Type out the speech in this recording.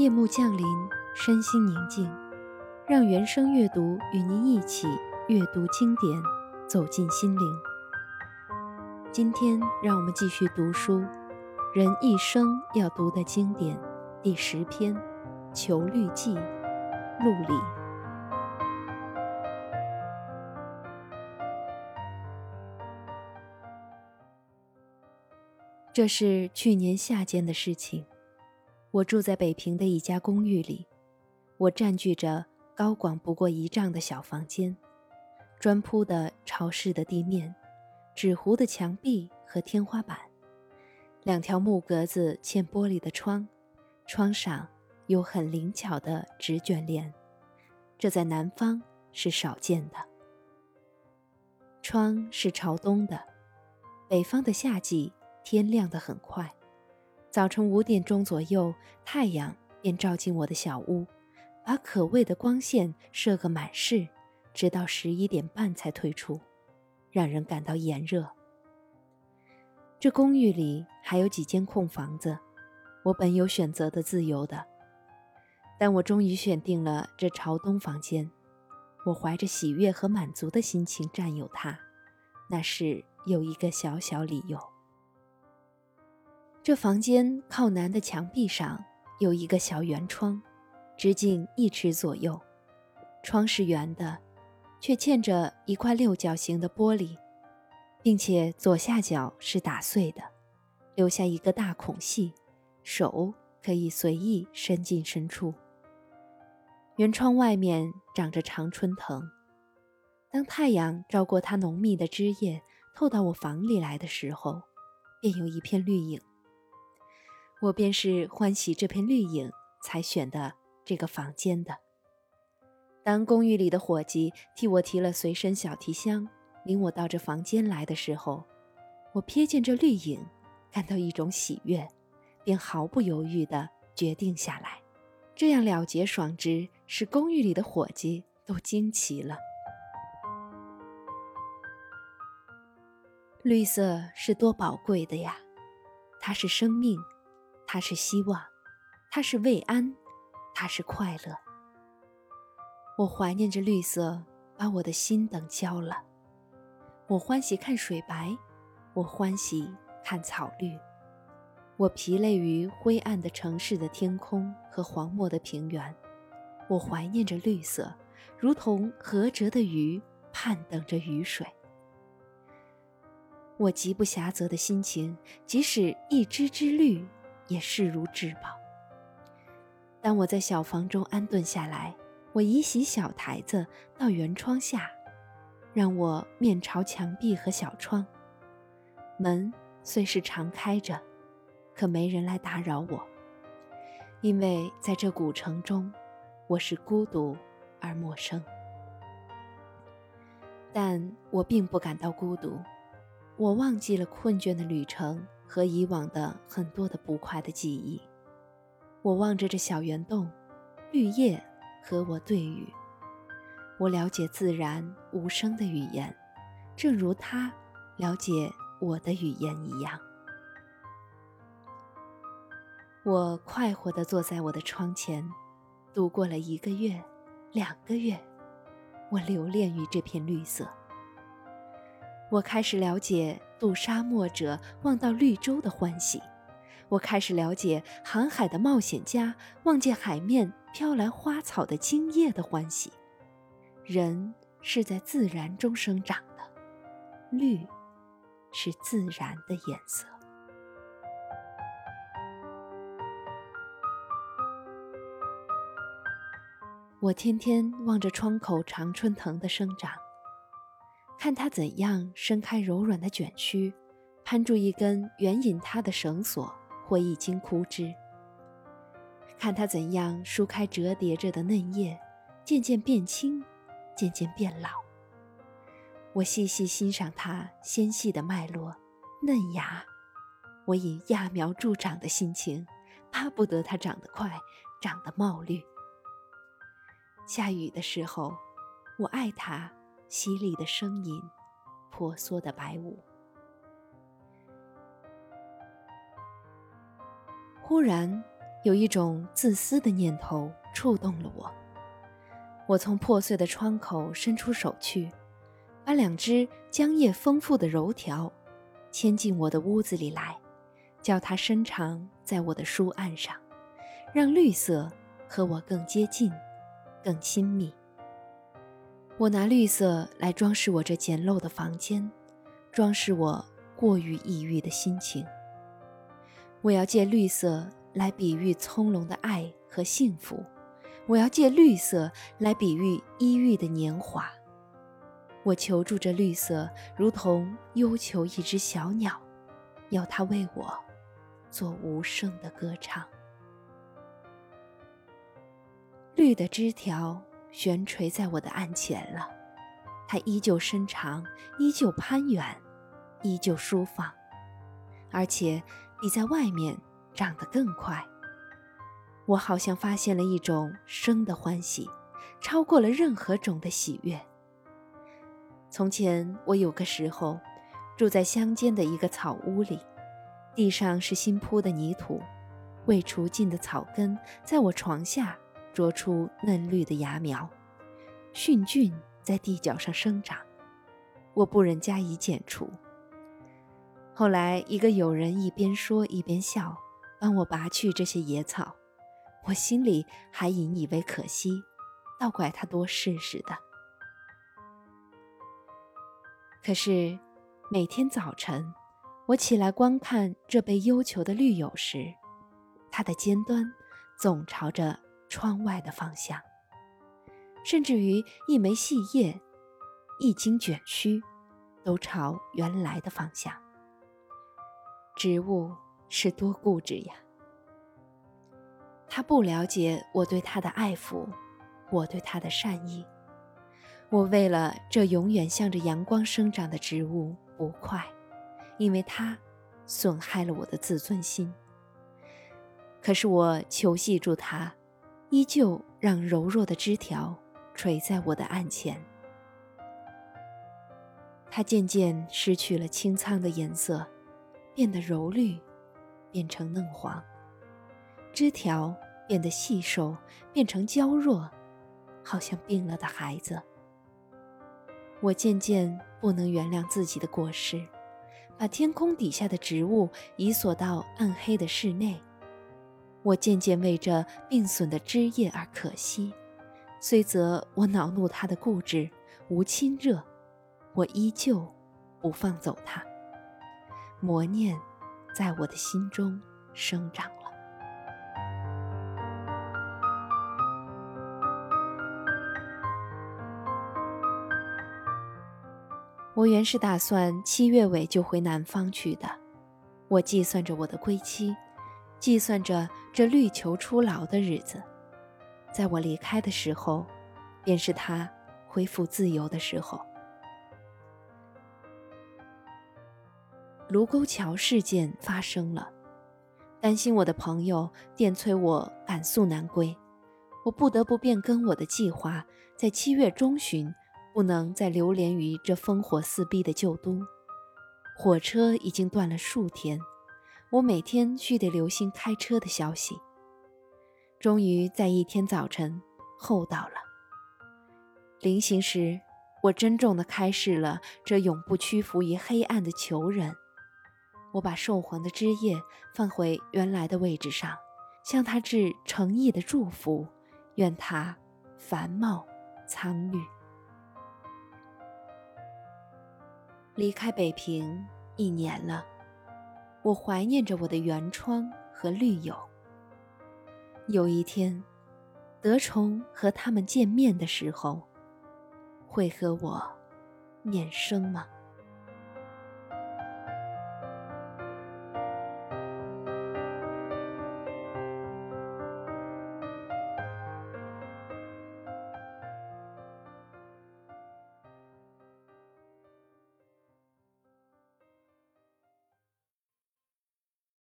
夜幕降临，身心宁静，让原声阅读与您一起阅读经典，走进心灵。今天，让我们继续读书，人一生要读的经典第十篇《求律记》，陆里。这是去年夏间的事情。我住在北平的一家公寓里，我占据着高广不过一丈的小房间，砖铺的潮湿的地面，纸糊的墙壁和天花板，两条木格子嵌玻璃的窗，窗上有很灵巧的纸卷帘，这在南方是少见的。窗是朝东的，北方的夏季天亮得很快。早晨五点钟左右，太阳便照进我的小屋，把可畏的光线射个满室，直到十一点半才退出，让人感到炎热。这公寓里还有几间空房子，我本有选择的自由的，但我终于选定了这朝东房间。我怀着喜悦和满足的心情占有它，那是有一个小小理由。这房间靠南的墙壁上有一个小圆窗，直径一尺左右。窗是圆的，却嵌着一块六角形的玻璃，并且左下角是打碎的，留下一个大孔隙，手可以随意伸进深处。圆窗外面长着常春藤，当太阳照过它浓密的枝叶透到我房里来的时候，便有一片绿影。我便是欢喜这片绿影，才选的这个房间的。当公寓里的伙计替我提了随身小提箱，领我到这房间来的时候，我瞥见这绿影，感到一种喜悦，便毫不犹豫地决定下来。这样了结爽直，使公寓里的伙计都惊奇了。绿色是多宝贵的呀，它是生命。它是希望，它是慰安，它是快乐。我怀念着绿色，把我的心等焦了。我欢喜看水白，我欢喜看草绿。我疲累于灰暗的城市的天空和荒漠的平原。我怀念着绿色，如同涸辙的鱼，盼等着雨水。我极不狭责的心情，即使一枝枝绿。也视如至宝。当我在小房中安顿下来，我移席小台子到圆窗下，让我面朝墙壁和小窗。门虽是常开着，可没人来打扰我，因为在这古城中，我是孤独而陌生。但我并不感到孤独，我忘记了困倦的旅程。和以往的很多的不快的记忆，我望着这小圆洞，绿叶和我对语。我了解自然无声的语言，正如它了解我的语言一样。我快活地坐在我的窗前，度过了一个月、两个月。我留恋于这片绿色。我开始了解渡沙漠者望到绿洲的欢喜，我开始了解航海的冒险家望见海面飘来花草的茎叶的欢喜。人是在自然中生长的，绿是自然的颜色。我天天望着窗口常春藤的生长。看它怎样伸开柔软的卷须，攀住一根援引它的绳索或一茎枯枝；看它怎样梳开折叠着的嫩叶，渐渐变轻，渐渐变老。我细细欣赏它纤细的脉络、嫩芽。我以揠苗助长的心情，巴不得它长得快，长得茂绿。下雨的时候，我爱它。淅沥的声音，婆娑的白雾。忽然，有一种自私的念头触动了我。我从破碎的窗口伸出手去，把两只浆液丰富的柔条牵进我的屋子里来，叫它伸长在我的书案上，让绿色和我更接近、更亲密。我拿绿色来装饰我这简陋的房间，装饰我过于抑郁的心情。我要借绿色来比喻葱茏的爱和幸福，我要借绿色来比喻抑郁的年华。我求助这绿色，如同忧求一只小鸟，要它为我做无声的歌唱。绿的枝条。悬垂在我的案前了，它依旧伸长，依旧攀援，依旧舒放，而且比在外面长得更快。我好像发现了一种生的欢喜，超过了任何种的喜悦。从前我有个时候住在乡间的一个草屋里，地上是新铺的泥土，未除尽的草根在我床下。啄出嫩绿的芽苗，菌菌在地角上生长，我不忍加以剪除。后来，一个友人一边说一边笑，帮我拔去这些野草，我心里还引以为可惜，倒怪他多试试的。可是，每天早晨，我起来观看这被幽求的绿友时，它的尖端总朝着。窗外的方向，甚至于一枚细叶，一经卷须，都朝原来的方向。植物是多固执呀！他不了解我对他的爱抚，我对他的善意。我为了这永远向着阳光生长的植物不快，因为它损害了我的自尊心。可是我求系住它。依旧让柔弱的枝条垂在我的案前，它渐渐失去了青苍的颜色，变得柔绿，变成嫩黄。枝条变得细瘦，变成娇弱，好像病了的孩子。我渐渐不能原谅自己的过失，把天空底下的植物移锁到暗黑的室内。我渐渐为这病损的枝叶而可惜，虽则我恼怒他的固执无亲热，我依旧不放走他。魔念在我的心中生长了。我原是打算七月尾就回南方去的，我计算着我的归期。计算着这绿球出牢的日子，在我离开的时候，便是他恢复自由的时候。卢沟桥事件发生了，担心我的朋友电催我赶速南归，我不得不变更我的计划，在七月中旬不能再流连于这烽火四壁的旧都。火车已经断了数天。我每天须得留心开车的消息。终于在一天早晨候到了。临行时，我郑重地开示了这永不屈服于黑暗的囚人。我把寿黄的枝叶放回原来的位置上，向他致诚意的祝福，愿他繁茂苍绿。离开北平一年了。我怀念着我的圆窗和绿友。有一天，德崇和他们见面的时候，会和我面生吗？